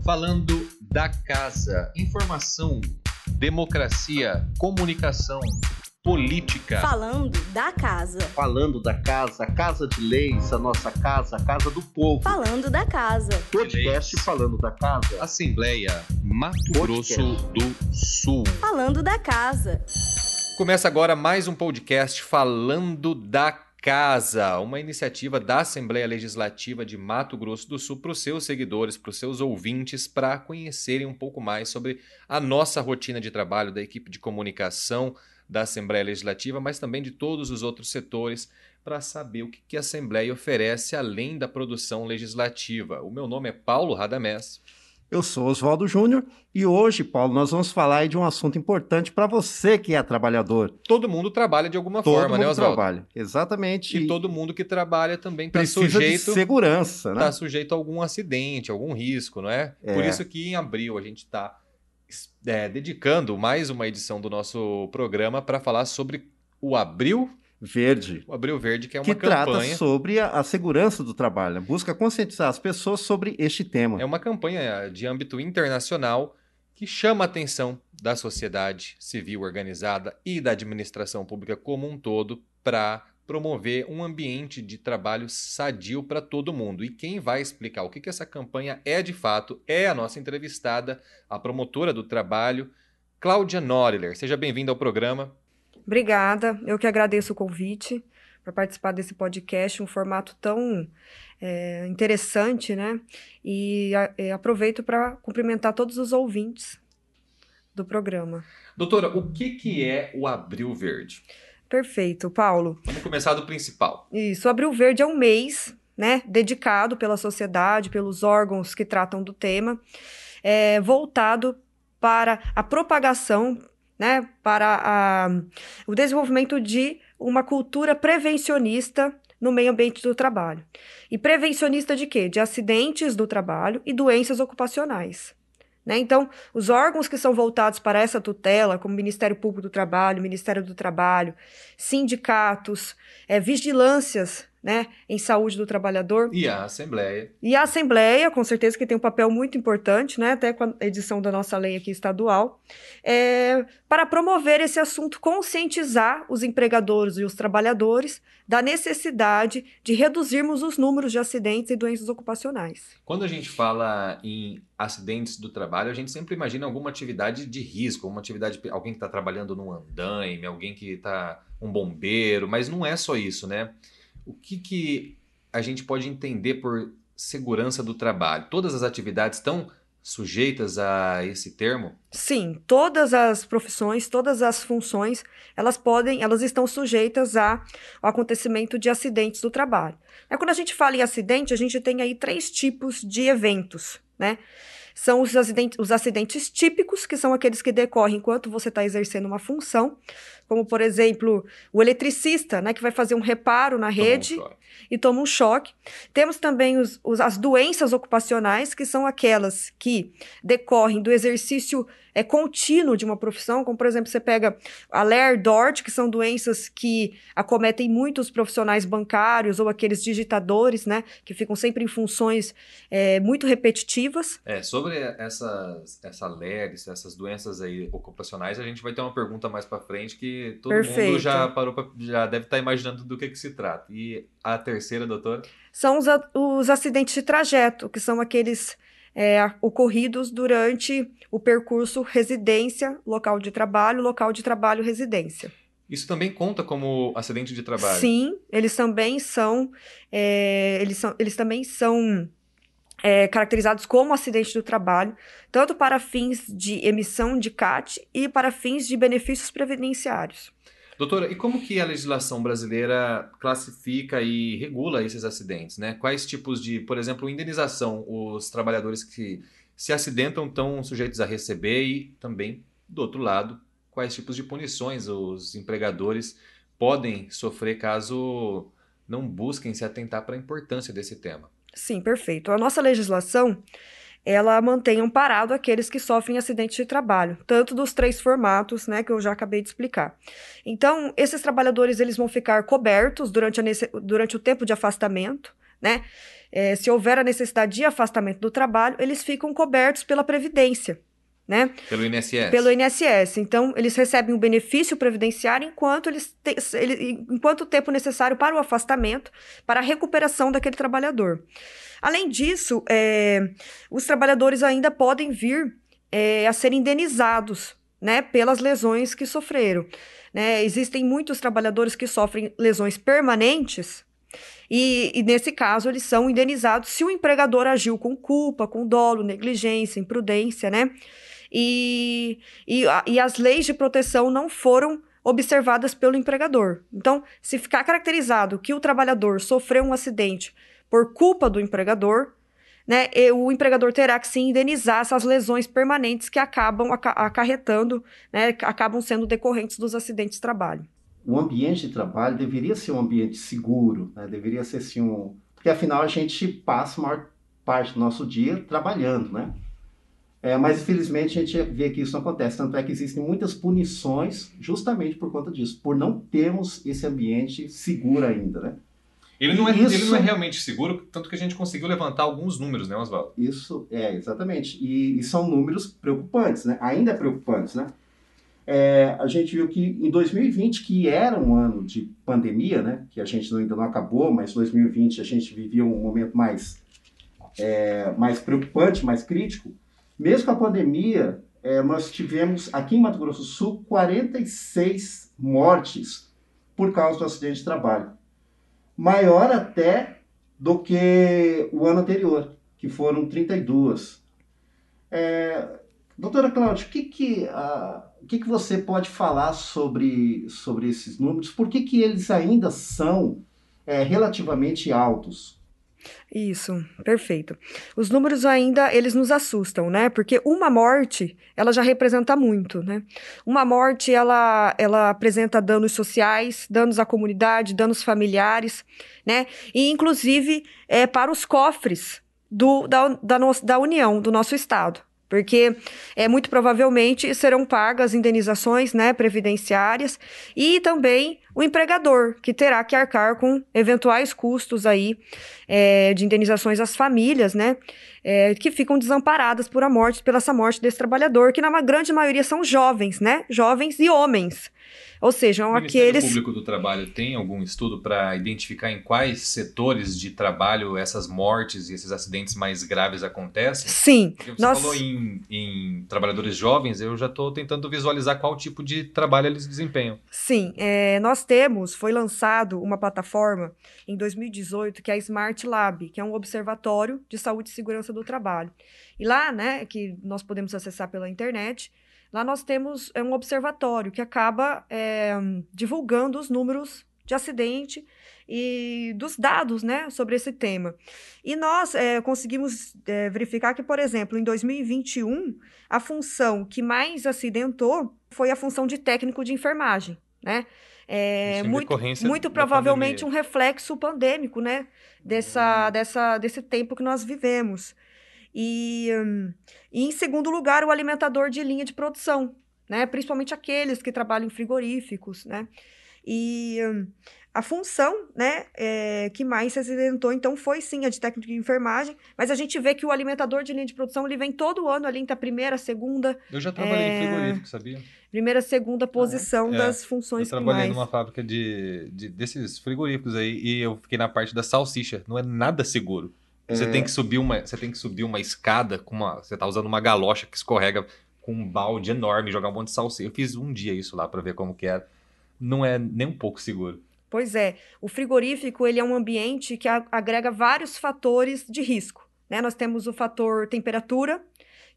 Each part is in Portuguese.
Falando da casa, informação, democracia, comunicação, política. Falando da casa. Falando da casa, a casa de leis, a nossa casa, a casa do povo. Falando da casa. Podcast falando da casa. Assembleia Mato Podcast. Grosso do Sul. Falando da casa. Começa agora mais um podcast Falando da Casa, uma iniciativa da Assembleia Legislativa de Mato Grosso do Sul para os seus seguidores, para os seus ouvintes, para conhecerem um pouco mais sobre a nossa rotina de trabalho da equipe de comunicação da Assembleia Legislativa, mas também de todos os outros setores, para saber o que a Assembleia oferece além da produção legislativa. O meu nome é Paulo Radamés. Eu sou Oswaldo Júnior e hoje, Paulo, nós vamos falar de um assunto importante para você que é trabalhador. Todo mundo trabalha de alguma Todo forma, né, mundo Oswaldo? trabalha. Exatamente. E todo mundo que trabalha também está sujeito de segurança, né? está sujeito a algum acidente, algum risco, não é? É. Por isso que em abril a gente está dedicando mais uma edição do nosso programa para falar sobre o Abril, Verde. o Abril Verde, que é uma que trata campanha. sobre a, a segurança do trabalho, né? busca conscientizar as pessoas sobre este tema. É uma campanha de âmbito internacional que chama a atenção da sociedade civil organizada e da administração pública como um todo para promover um ambiente de trabalho sadio para todo mundo. E quem vai explicar o que, que essa campanha é de fato é a nossa entrevistada, a promotora do trabalho, Cláudia Norler. Seja bem-vinda ao programa. Obrigada, eu que agradeço o convite para participar desse podcast, um formato tão é, interessante, né? E a- é, aproveito para cumprimentar todos os ouvintes do programa. Doutora, o que, que é o Abril Verde? Perfeito, Paulo. Vamos começar do principal. Isso, Abril Verde é um mês, né, dedicado pela sociedade, pelos órgãos que tratam do tema, é, voltado para a propagação, né, para a- o desenvolvimento de uma cultura prevencionista no meio ambiente do trabalho. E prevencionista de quê? De acidentes do trabalho e doenças ocupacionais. Né? Então, os órgãos que são voltados para essa tutela, como Ministério Público do Trabalho, Ministério do Trabalho, sindicatos, é, vigilâncias né, em saúde do trabalhador, E a Assembleia. e a Assembleia, com certeza que tem um papel muito importante, né, até com a edição da nossa lei aqui estadual, é, para promover esse assunto, conscientizar os empregadores e os trabalhadores da necessidade de reduzirmos os números de acidentes e doenças ocupacionais. Quando a gente fala em acidentes do trabalho, a gente sempre imagina alguma atividade de risco, uma atividade, alguém que está trabalhando num andaime, alguém que está um bombeiro, mas não é só isso, né? O que, que a gente pode entender por segurança do trabalho? Todas as atividades estão sujeitas a esse termo? Sim, todas as profissões, todas as funções, elas podem, elas estão sujeitas a, ao acontecimento de acidentes do trabalho. É, quando a gente fala em acidente, a gente tem aí três tipos de eventos, né? São os acidentes, os acidentes típicos, que são aqueles que decorrem enquanto você está exercendo uma função, como, por exemplo, o eletricista, né, que vai fazer um reparo na um rede choque. E toma um choque. Temos também os, os- as doenças ocupacionais, que são aquelas que decorrem do exercício é, contínuo de uma profissão, como por exemplo, você pega a LER, DORT, que são doenças que acometem muitos profissionais bancários ou aqueles digitadores, né, que ficam sempre em funções é, muito repetitivas. É, sobre essas, essa LERS, essas doenças aí ocupacionais, a gente vai ter uma pergunta mais para frente que todo mundo Perfeito. já parou pra, já deve estar imaginando do que, que se trata. E a terceira, doutora? São os, os acidentes de trajeto, que são aqueles é, ocorridos durante o percurso residência, local de trabalho, local de trabalho, residência. Isso também conta como acidente de trabalho. Sim, eles também são, é, eles são, eles também são é, caracterizados como acidente do trabalho, tanto para fins de emissão de CAT e para fins de benefícios previdenciários. Doutora, e como que a legislação brasileira classifica e regula esses acidentes, né? Quais tipos de, por exemplo, indenização os trabalhadores que se acidentam estão sujeitos a receber e também, do outro lado, quais tipos de punições os empregadores podem sofrer caso não busquem se atentar para a importância desse tema? Sim, perfeito. A nossa legislação, ela mantém amparado aqueles que sofrem acidentes de trabalho, tanto dos três formatos, né, que eu já acabei de explicar. Então, esses trabalhadores, eles vão ficar cobertos durante, a durante o tempo de afastamento, né, é, se houver a necessidade de afastamento do trabalho, eles ficam cobertos pela Previdência. Né? Pelo INSS. Pelo INSS. Então, eles recebem um benefício previdenciário enquanto, eles te, ele, enquanto o tempo necessário para o afastamento, para a recuperação daquele trabalhador. Além disso, é, os trabalhadores ainda podem vir é, a ser indenizados né, pelas lesões que sofreram. Né? Existem muitos trabalhadores que sofrem lesões permanentes e, e, nesse caso, eles são indenizados se o empregador agiu com culpa, com dolo, negligência, imprudência, né? E, e, e as leis de proteção não foram observadas pelo empregador. Então, se ficar caracterizado que o trabalhador sofreu um acidente por culpa do empregador, né, o empregador terá que se indenizar essas lesões permanentes que acabam acarretando, né, acabam sendo decorrentes dos acidentes de trabalho o ambiente de trabalho deveria ser um ambiente seguro, né? deveria ser assim um... Porque afinal a gente passa a maior parte do nosso dia trabalhando, né? É, mas infelizmente a gente vê que isso não acontece, tanto é que existem muitas punições justamente por conta disso, por não termos esse ambiente seguro ainda, né? Ele não, é, isso, ele não é realmente seguro, tanto que a gente conseguiu levantar alguns números, né, Oswaldo? Isso, é, exatamente. E, e, são números preocupantes, né? Ainda preocupantes, né? é, a gente viu que em 2020, que era um ano de pandemia, né, que a gente ainda não acabou, mas 2020 a gente vivia um momento mais, é, mais preocupante, mais crítico, mesmo com a pandemia, é, nós tivemos aqui em Mato Grosso do Sul 46 mortes por causa do acidente de trabalho. Maior até do que o ano anterior, que foram 32. É, doutora Cláudia, o que, que o que, que você pode falar sobre, sobre esses números? Por que, que eles ainda são é, relativamente altos? Isso, perfeito. Os números ainda, eles nos assustam, né? Porque uma morte, ela já representa muito, né? Uma morte, ela, ela apresenta danos sociais, danos à comunidade, danos familiares, né? E, inclusive, é, para os cofres do, da, da, no, da União, do nosso Estado porque é, muito provavelmente serão pagas indenizações né, previdenciárias e também o empregador, que terá que arcar com eventuais custos aí é, de indenizações às famílias, né, é, que ficam desamparadas por a morte, pela essa morte desse trabalhador, que na grande maioria são jovens, né, jovens e homens. Ou seja, o aqueles. O Público do Trabalho tem algum estudo para identificar em quais setores de trabalho essas mortes e esses acidentes mais graves acontecem? Sim. Porque você nós... falou em, em, trabalhadores jovens, eu já estou tentando visualizar qual tipo de trabalho eles desempenham. Sim, é, nós temos, foi lançado uma plataforma em 2018 que é a Smart Lab, que é um observatório de saúde e segurança do trabalho. E lá, né, que nós podemos acessar pela internet, Lá nós temos é, um observatório que acaba é, divulgando os números de acidente e dos dados né, sobre esse tema. E nós é, conseguimos é, verificar que, por exemplo, em 2021, a função que mais acidentou foi a função de técnico de enfermagem. Né? É, muito, muito provavelmente um reflexo pandêmico né, dessa, uhum. dessa, desse tempo que nós vivemos. E, hum, e, em segundo lugar, o alimentador de linha de produção, né? principalmente aqueles que trabalham em frigoríficos. Né? E hum, a função né, é, que mais se acidentou, então, foi sim a de técnico de enfermagem, mas a gente vê que o alimentador de linha de produção ele vem todo ano ali entre a primeira, a segunda. Eu já trabalhei é... em frigorífico, sabia? Primeira, segunda posição ah, é. das funções Eu trabalhei numa fábrica de, de, desses frigoríficos aí e eu fiquei na parte da salsicha. Não é nada seguro. Você tem é. que subir uma, você tem que subir uma escada com uma, você tá usando uma galocha que escorrega com um balde enorme, jogar um monte de salsicha. Eu fiz um dia isso lá para ver como que era. Não é nem um pouco seguro. Pois é, o frigorífico ele é um ambiente que agrega vários fatores de risco. Né? Nós temos o fator temperatura,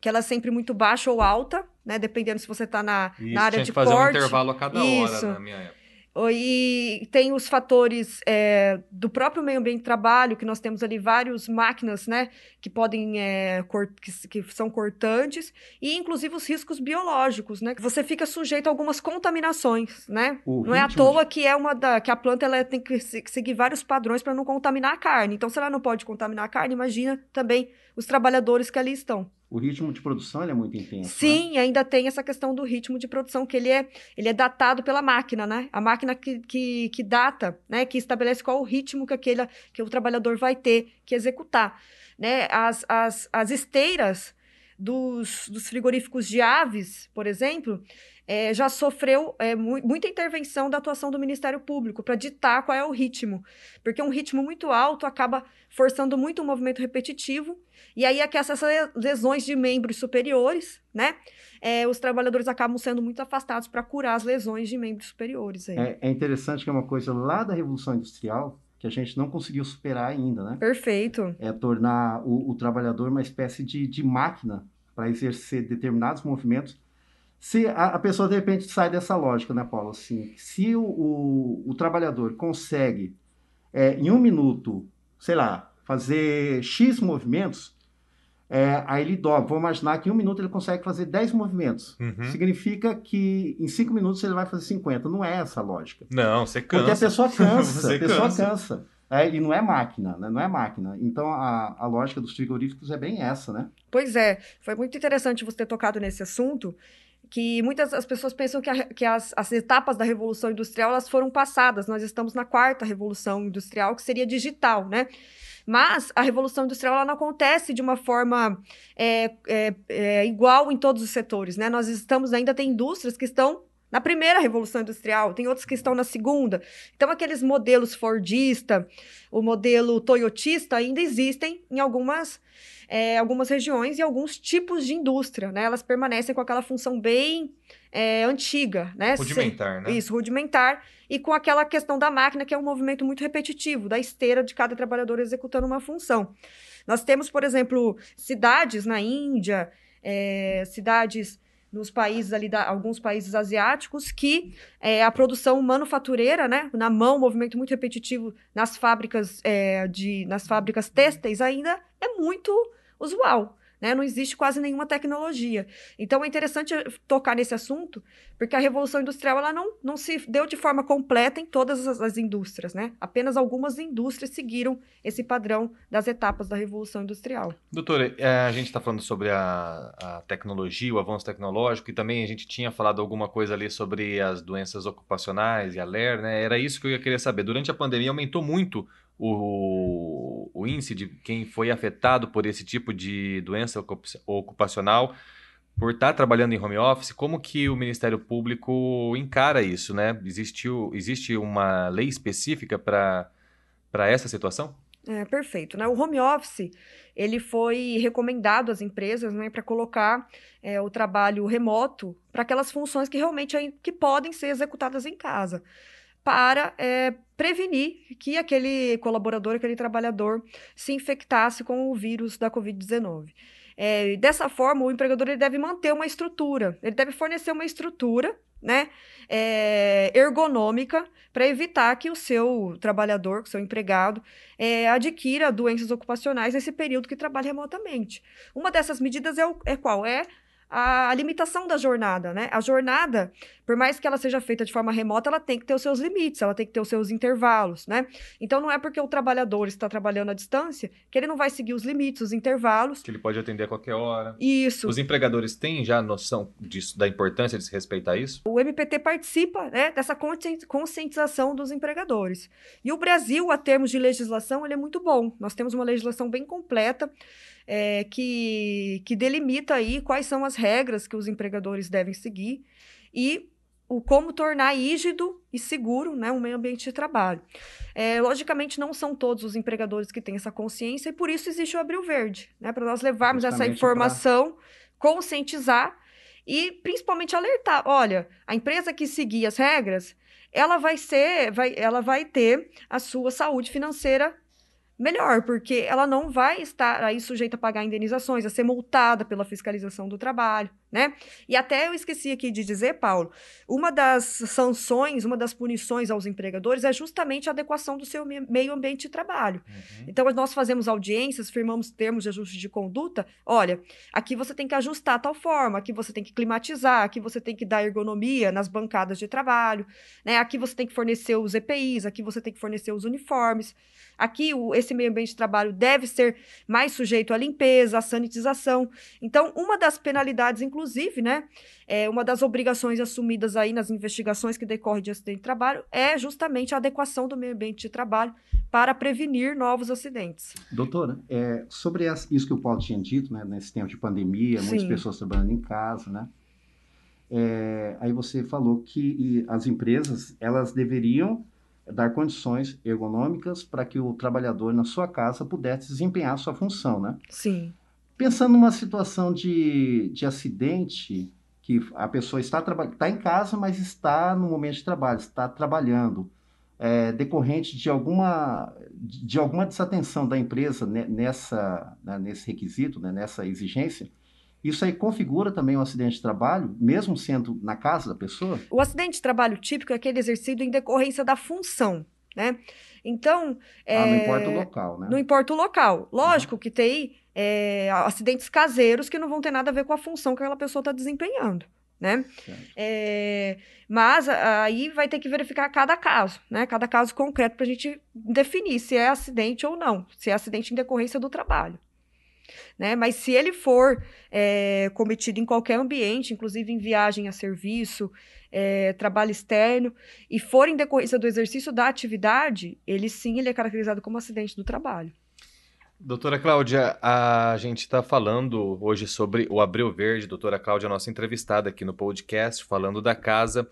que ela é sempre muito baixa ou alta, né? Dependendo se você está na, na área de fazer corte. um intervalo a cada Isso. hora na minha época. E tem os fatores é, do próprio meio ambiente de trabalho, que nós temos ali várias máquinas, né, que podem, é, que, que, são cortantes, e inclusive os riscos biológicos, né, que você fica sujeito a algumas contaminações, né. O não é à toa de... que é uma da, que a planta ela tem que seguir vários padrões para não contaminar a carne. Então, se ela não pode contaminar a carne, imagina também os trabalhadores que ali estão. O ritmo de produção é muito intenso. né? Sim, ainda tem essa questão do ritmo de produção, que ele é, ele é datado pela máquina, né? A máquina que, que, que data, né? Que estabelece qual o ritmo que, aquele, que o trabalhador vai ter que executar. Né? As, as, as esteiras dos, dos frigoríficos de aves, por exemplo, é, já sofreu é, mu muita intervenção da atuação do Ministério Público para ditar qual é o ritmo. Porque um ritmo muito alto acaba forçando muito o movimento repetitivo, e aí aquece essas lesões de membros superiores, né? É, os trabalhadores acabam sendo muito afastados para curar as lesões de membros superiores. É, é interessante que é uma coisa lá da Revolução Industrial que a gente não conseguiu superar ainda, né? Perfeito. É tornar o, o trabalhador uma espécie de, de máquina para exercer determinados movimentos. Se a, a, pessoa, de repente, sai dessa lógica, né, Paulo? Assim, se o, o, o trabalhador consegue, é, em um minuto, sei lá, fazer X movimentos, é, aí ele dobra. Vou imaginar que em um minuto ele consegue fazer 10 movimentos. Uhum. Significa que em 5 minutos ele vai fazer 50. Não é essa a lógica. Não, você cansa. Porque a pessoa cansa. A pessoa cansa. cansa. É, e não é máquina, né? Não é máquina. Então a, a lógica dos frigoríficos é bem essa, né? Pois é, foi muito interessante você ter tocado nesse assunto, que muitas as pessoas pensam que, a, que as, as, etapas da revolução industrial elas foram passadas. Nós estamos na quarta revolução industrial, que seria digital, né? Mas a revolução industrial ela não acontece de uma forma é, é, é, igual em todos os setores, né? Nós estamos ainda tem indústrias que estão na primeira revolução industrial, tem outros que estão na segunda. Então, aqueles modelos Fordista, o modelo Toyotista ainda existem em algumas, é, algumas regiões e alguns tipos de indústria, né? Elas permanecem com aquela função bem é, antiga, né? Rudimentar, né? Isso, rudimentar. E com aquela questão da máquina, que é um movimento muito repetitivo, da esteira de cada trabalhador executando uma função. Nós temos, por exemplo, cidades na Índia, é, cidades nos países ali, da, alguns países asiáticos, que é, a produção manufatureira, né, na mão, movimento muito repetitivo nas fábricas é, de, nas fábricas têxteis ainda é muito usual. Né? Não existe quase nenhuma tecnologia. Então é interessante tocar nesse assunto, porque a Revolução Industrial ela não, não se deu de forma completa em todas as, as indústrias. Né? Apenas algumas indústrias seguiram esse padrão das etapas da Revolução Industrial. Doutora, a gente está falando sobre a, a, tecnologia, o avanço tecnológico, e também a gente tinha falado alguma coisa ali sobre as doenças ocupacionais e a LER, né? Era isso que eu ia querer saber. Durante a pandemia aumentou muito o, o índice de quem foi afetado por esse tipo de doença ocupacional por estar trabalhando em home office, como que o Ministério Público encara isso, né? Existe, existe uma lei específica para essa situação? É, perfeito. Né? O home office ele foi recomendado às empresas né, para colocar é, o trabalho remoto para aquelas funções que realmente que podem ser executadas em casa para é, prevenir que aquele colaborador, aquele trabalhador se infectasse com o vírus da Covid-19. É, dessa forma, o empregador ele deve manter uma estrutura, ele deve fornecer uma estrutura né, é, ergonômica para evitar que o seu trabalhador, que o seu empregado, é, adquira doenças ocupacionais nesse período que trabalha remotamente. Uma dessas medidas é, o, é qual? É a, limitação da jornada, né? A jornada, por mais que ela seja feita de forma remota, ela tem que ter os seus limites, ela tem que ter os seus intervalos, né? Então não é porque o trabalhador está trabalhando à distância que ele não vai seguir os limites, os intervalos. Que ele pode atender a qualquer hora. Isso. Os empregadores têm já noção disso, da importância de se respeitar isso? O MPT participa né, dessa conscientização dos empregadores. E o Brasil, a termos de legislação, ele é muito bom. Nós temos uma legislação bem completa é, que, que delimita aí quais são as regras que os empregadores devem seguir e o como tornar rígido e seguro né, um meio ambiente de trabalho. É, logicamente, não são todos os empregadores que têm essa consciência, e por isso existe o Abril Verde, né, para nós levarmos Justamente essa informação, pra... conscientizar e principalmente alertar. Olha, a empresa que seguir as regras, ela vai ser, vai, ela vai ter a sua saúde financeira melhor, porque ela não vai estar aí sujeita a pagar indenizações, a ser multada pela fiscalização do trabalho, né? E até eu esqueci aqui de dizer, Paulo, uma das sanções, uma das punições aos empregadores é justamente a adequação do seu meio ambiente de trabalho. Uhum. Então, nós fazemos audiências, firmamos termos de ajuste de conduta. Olha, aqui você tem que ajustar tal forma, aqui você tem que climatizar, aqui você tem que dar ergonomia nas bancadas de trabalho, né? Aqui você tem que fornecer os EPIs, aqui você tem que fornecer os uniformes. Aqui, o, esse meio ambiente de trabalho deve ser mais sujeito à limpeza, à sanitização. Então, uma das penalidades, inclusive, né, é, uma das obrigações assumidas aí nas investigações que decorrem de acidente de trabalho é justamente a adequação do meio ambiente de trabalho para prevenir novos acidentes. Doutora, é, sobre isso que o Paulo tinha dito, né, nesse tempo de pandemia, Sim. muitas pessoas trabalhando em casa, né? É, aí você falou que as empresas elas deveriam dar condições ergonômicas para que o trabalhador na sua casa pudesse desempenhar sua função, né? Sim. Pensando numa situação de, de acidente, que a pessoa está, está em casa, mas está no momento de trabalho, está trabalhando, é, decorrente de alguma, de alguma desatenção da empresa nessa, né, nesse requisito, né, nessa exigência, isso aí configura também um acidente de trabalho, mesmo sendo na casa da pessoa? O acidente de trabalho típico é aquele exercido em decorrência da função, né? Então. É... Ah, não importa o local, né? Não importa o local. Lógico uhum. que tem é, acidentes caseiros que não vão ter nada a ver com a função que aquela pessoa está desempenhando. Né? É, mas aí vai ter que verificar cada caso, né? Cada caso concreto para a gente definir se é acidente ou não, se é acidente em decorrência do trabalho né? Mas se ele for é, cometido em qualquer ambiente, inclusive em viagem a serviço, é, trabalho externo, e for em decorrência do exercício da atividade, ele sim ele é caracterizado como acidente do trabalho. Doutora Cláudia, a gente está falando hoje sobre o Abril Verde. Doutora Cláudia, nossa entrevistada aqui no podcast, falando da casa.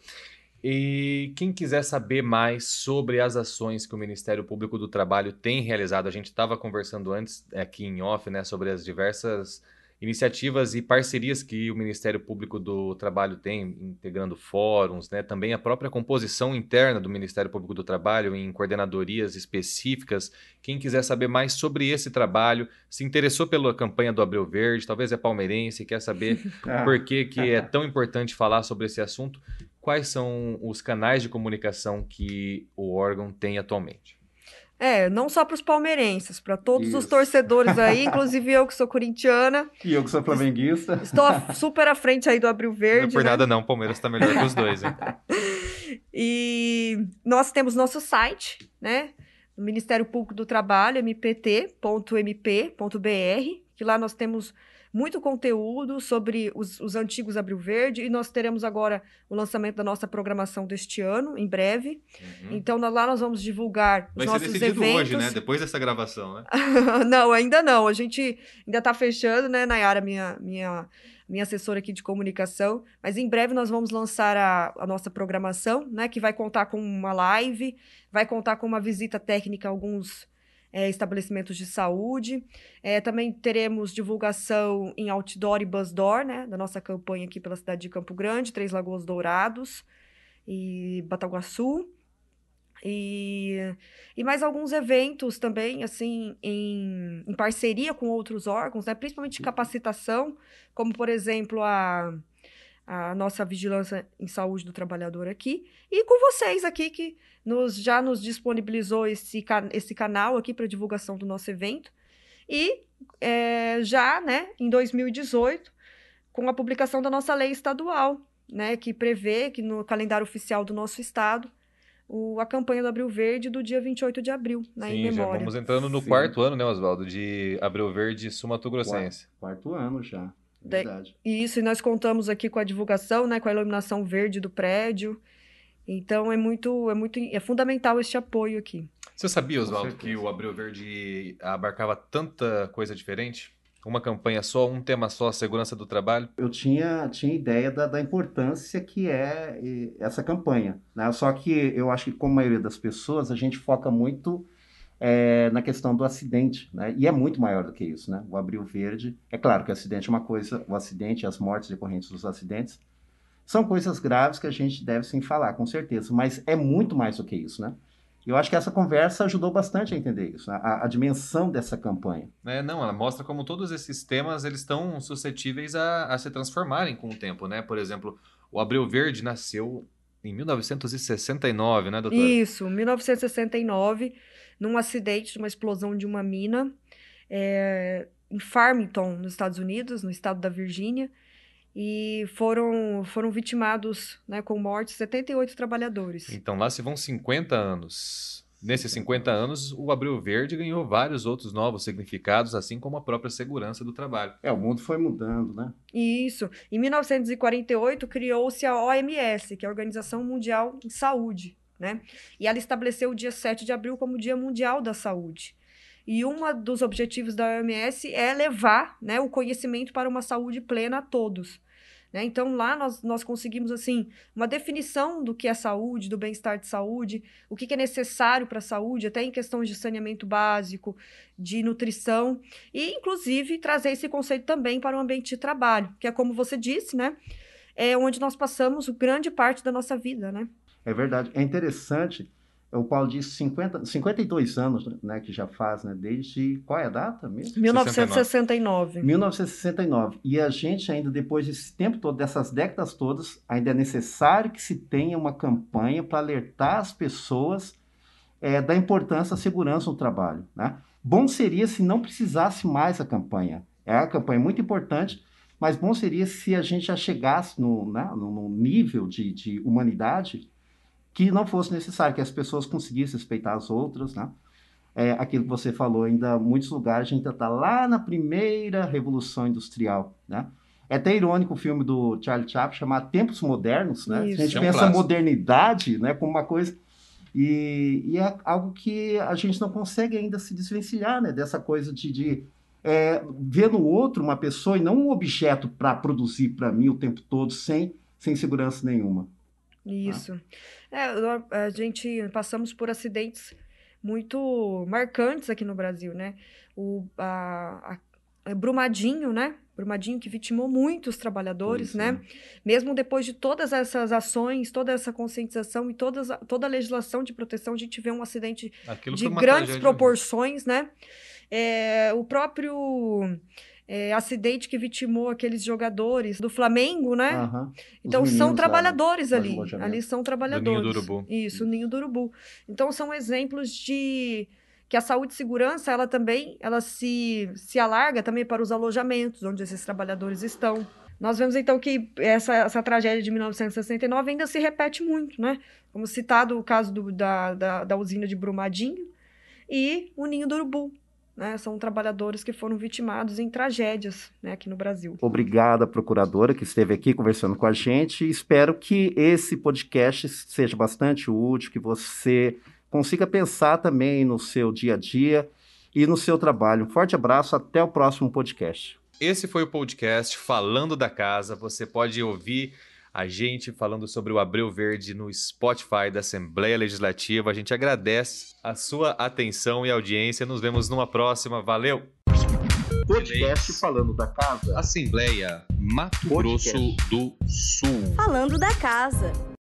E quem quiser saber mais sobre as ações que o Ministério Público do Trabalho tem realizado, a gente estava conversando antes aqui em off, né, sobre as diversas iniciativas e parcerias que o Ministério Público do Trabalho tem, integrando fóruns, né, também a própria composição interna do Ministério Público do Trabalho em coordenadorias específicas. Quem quiser saber mais sobre esse trabalho, se interessou pela campanha do Abreu Verde, talvez é palmeirense, quer saber ah. por que, que é tão importante falar sobre esse assunto, quais são os canais de comunicação que o órgão tem atualmente? É, não só para os palmeirenses, para todos Isso. os torcedores aí, inclusive eu que sou corintiana. E eu que sou flamenguista. Estou super à frente aí do Abril Verde. Não é por né? nada não, o Palmeiras está melhor que os dois, hein? e nós temos nosso site, né? Ministério Público do Trabalho, mpt.mp.br, que lá nós temos muito conteúdo sobre os, os antigos Abril Verde e nós teremos agora o lançamento da nossa programação deste ano, em breve. Uhum. Então lá nós vamos divulgar Vai os nossos ser decidido eventos. hoje, né? Depois dessa gravação, né? não, ainda não. A gente ainda está fechando, né, Nayara, minha, minha, minha assessora aqui de comunicação. Mas em breve nós vamos lançar a, a nossa programação, né? Que vai contar com uma live, vai contar com uma visita técnica a alguns é, estabelecimentos de saúde. É, também teremos divulgação em outdoor e buzzdoor, né, da nossa campanha aqui pela cidade de Campo Grande, Três Lagoas Dourados e Bataguaçu. E, e mais alguns eventos também, assim, em, em parceria com outros órgãos, né, principalmente de capacitação, como, por exemplo, a a nossa vigilância em saúde do trabalhador aqui e com vocês aqui que nos, já nos disponibilizou esse, esse canal aqui para divulgação do nosso evento e é, já né, em 2018 com a publicação da nossa lei estadual né, que prevê que no calendário oficial do nosso estado o, a campanha do Abril Verde do dia 28 de abril, né, Sim, em memória. já vamos entrando no Sim. quarto ano, né, Oswaldo, de Abril Verde Sumato Grossense. Quarto, quarto ano já. Verdade. Isso, e nós contamos aqui com a divulgação, né, com a iluminação verde do prédio. Então é muito, é muito, é fundamental este apoio aqui. Você sabia, Oswaldo, que o Abril Verde abarcava tanta coisa diferente? Uma campanha só, um tema só, segurança do trabalho? Eu tinha, tinha ideia da, da importância que é essa campanha. Né? Só que eu acho que, como a maioria das pessoas, a gente foca muito é, na questão do acidente, né? E é muito maior do que isso, né? O abril verde, é claro que o acidente é uma coisa, o acidente, as mortes decorrentes dos acidentes, são coisas graves que a gente deve sim falar, com certeza, mas é muito mais do que isso, né? E eu acho que essa conversa ajudou bastante a entender isso, a, a dimensão dessa campanha. É, não, ela mostra como todos esses temas eles estão suscetíveis a, a se transformarem com o tempo, né? Por exemplo, o Abreu Verde nasceu em 1969, né, doutora? Isso, 1969, num acidente, numa explosão de uma mina é, em Farmington, nos Estados Unidos, no estado da Virgínia, e foram, foram vitimados né, com morte 78 trabalhadores. Então lá se vão 50 anos. Nesses 50 anos, o Abril Verde ganhou vários outros novos significados, assim como a própria segurança do trabalho. É, o mundo foi mudando, né? Isso. Em 1948, criou-se a OMS, que é a Organização Mundial de Saúde, né? E ela estabeleceu o dia 7 de abril como Dia Mundial da Saúde. E um dos objetivos da OMS é levar né, o conhecimento para uma saúde plena a todos. Né? Então, lá nós, nós conseguimos, assim, uma definição do que é saúde, do bem-estar de saúde, o que, que é necessário para a saúde, até em questões de saneamento básico, de nutrição, e, inclusive, trazer esse conceito também para o ambiente de trabalho, que é como você disse, né? É onde nós passamos grande parte da nossa vida, né? É verdade. É interessante o Paulo disse 50, 52 anos né, que já faz, né, desde qual é a data mesmo? 1969. 1969. E a gente ainda, depois desse tempo todo, dessas décadas todas, ainda é necessário que se tenha uma campanha para alertar as pessoas é, da importância da segurança no trabalho. Né? Bom seria se não precisasse mais a campanha. É a campanha muito importante, mas bom seria se a gente já chegasse no, né, no nível de, de humanidade que não fosse necessário, que as pessoas conseguissem respeitar as outras, né? É, aquilo que você falou, ainda muitos lugares a gente está lá na primeira revolução industrial, né? É até irônico o filme do Charlie Chaplin chamar Tempos Modernos, né? Isso. A gente É um pensa a clássico. modernidade, né, como uma coisa e, e é algo que a gente não consegue ainda se desvencilhar, né, dessa coisa de, de é, ver no outro uma pessoa e não um objeto para produzir para mim o tempo todo sem sem segurança nenhuma. Isso. É, a- gente passamos por acidentes muito marcantes aqui no Brasil, né? O a, a- a Brumadinho, né? Brumadinho que vitimou muitos trabalhadores, né? é. Mesmo depois de todas essas ações, toda essa conscientização e todas, toda a legislação de proteção, a gente vê um acidente Aquilo de grandes proporções, né? É, o próprio é, acidente que vitimou aqueles jogadores do Flamengo, né? Os Então são lá trabalhadores ali. Ali são trabalhadores. do Urubu. Isso, o ninho do urubu. Então são exemplos de que a saúde e segurança, ela também, ela se, se alarga também para os alojamentos onde esses trabalhadores estão. Nós vemos então que essa, essa tragédia de 1969 ainda se repete muito, né? Como citado o caso do- da, da, da usina de Brumadinho e o ninho do urubu. Né? São trabalhadores que foram vitimados em tragédias né, aqui no Brasil. Obrigada, procuradora, que esteve aqui conversando com a gente. Espero que esse podcast seja bastante útil, que você consiga pensar também no seu dia a dia e no seu trabalho. Um forte abraço, até o próximo podcast. Esse foi o podcast Falando da Casa. Você pode ouvir a gente falando sobre o Abreu Verde no Spotify da Assembleia Legislativa. A gente agradece a sua atenção e audiência. Nos vemos numa próxima. Valeu! Podcast falando da casa. Assembleia Mato Podcast. Grosso do Sul. Falando da casa.